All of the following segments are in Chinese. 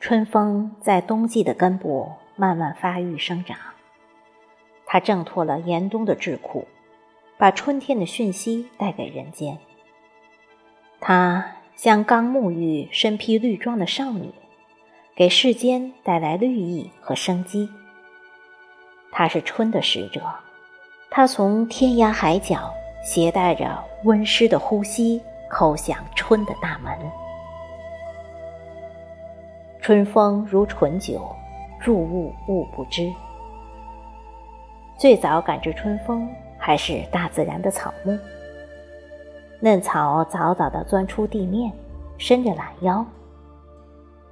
春风在冬季的根部慢慢发育生长，它挣脱了严冬的桎梏，把春天的讯息带给人间。它像刚沐浴、身披绿装的少女，给世间带来绿意和生机。它是春的使者，它从天涯海角携带着温湿的呼吸，叩响春的大门。春风如醇酒，入物物不知。最早感知春风，还是大自然的草木。嫩草早早地钻出地面，伸着懒腰。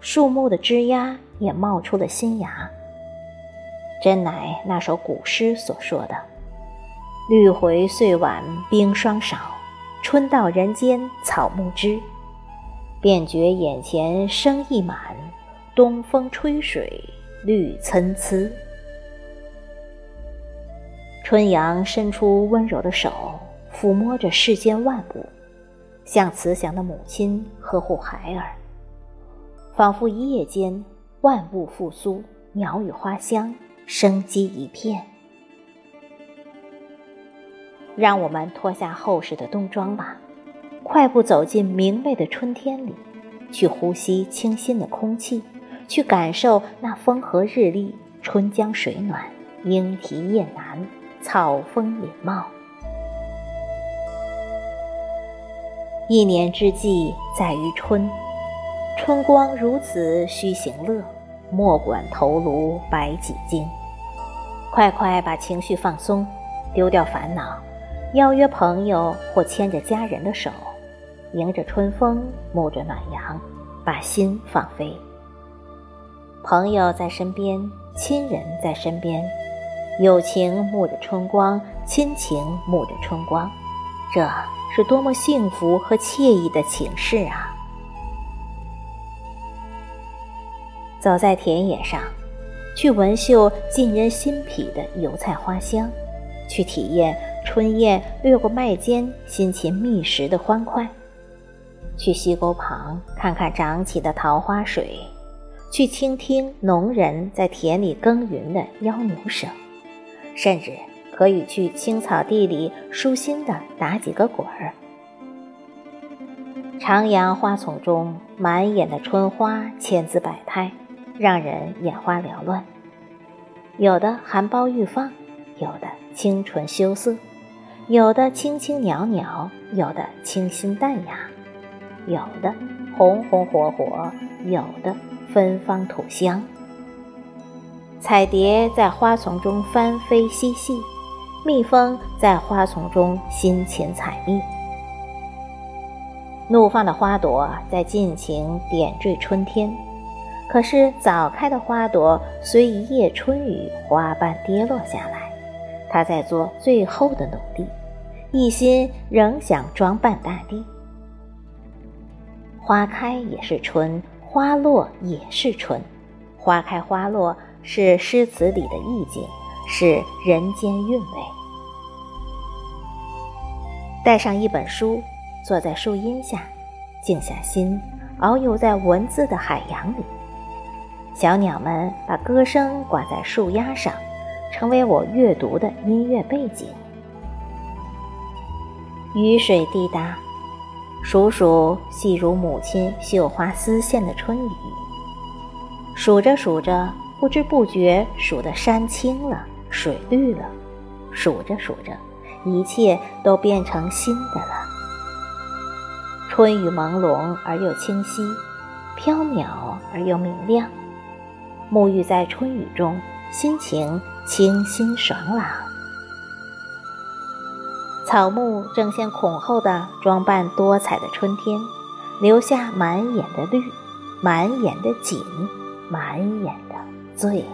树木的枝丫也冒出了新芽。真乃那首古诗所说的：“绿回岁晚冰霜少，春到人间草木知。便觉眼前生意满。”东风吹水，绿参差。春阳伸出温柔的手，抚摸着世间万物，像慈祥的母亲呵护孩儿。仿佛一夜间，万物复苏，鸟语花香，生机一片。让我们脱下厚实的冬装吧，快步走进明媚的春天里，去呼吸清新的空气。去感受那风和日丽、春江水暖、莺啼燕南、草丰林茂。一年之计在于春，春光如此须行乐，莫管头颅白几斤。快快把情绪放松，丢掉烦恼，邀约朋友或牵着家人的手，迎着春风，沐着暖阳，把心放飞。朋友在身边，亲人在身边，友情沐着春光，亲情沐着春光，这是多么幸福和惬意的情事啊！走在田野上，去闻嗅沁人心脾的油菜花香，去体验春燕掠过麦间辛勤觅食的欢快，去溪沟旁看看涨起的桃花水。去倾听农人在田里耕耘的牦牛声，甚至可以去青草地里舒心的打几个滚儿。徜徉花丛中，满眼的春花千姿百态，让人眼花缭乱。有的含苞欲放，有的清纯羞涩，有的轻轻袅袅，有的清新淡雅，有的红红火火，有的。芬芳吐香，彩蝶在花丛中翻飞嬉戏，蜜蜂在花丛中辛勤采蜜。怒放的花朵在尽情点缀春天，可是早开的花朵随一夜春雨花瓣跌落下来，它在做最后的努力，一心仍想装扮大地。花开也是春。花落也是春，花开花落是诗词里的意境，是人间韵味。带上一本书，坐在树荫下，静下心，遨游在文字的海洋里。小鸟们把歌声挂在树丫上，成为我阅读的音乐背景。雨水滴答。数数细如母亲绣花丝线的春雨，数着数着，不知不觉数得山青了，水绿了，数着数着，一切都变成新的了。春雨朦胧而又清晰，飘渺而又明亮，沐浴在春雨中，心情清新爽朗。草木争先恐后的装扮多彩的春天，留下满眼的绿，满眼的景，满眼的醉。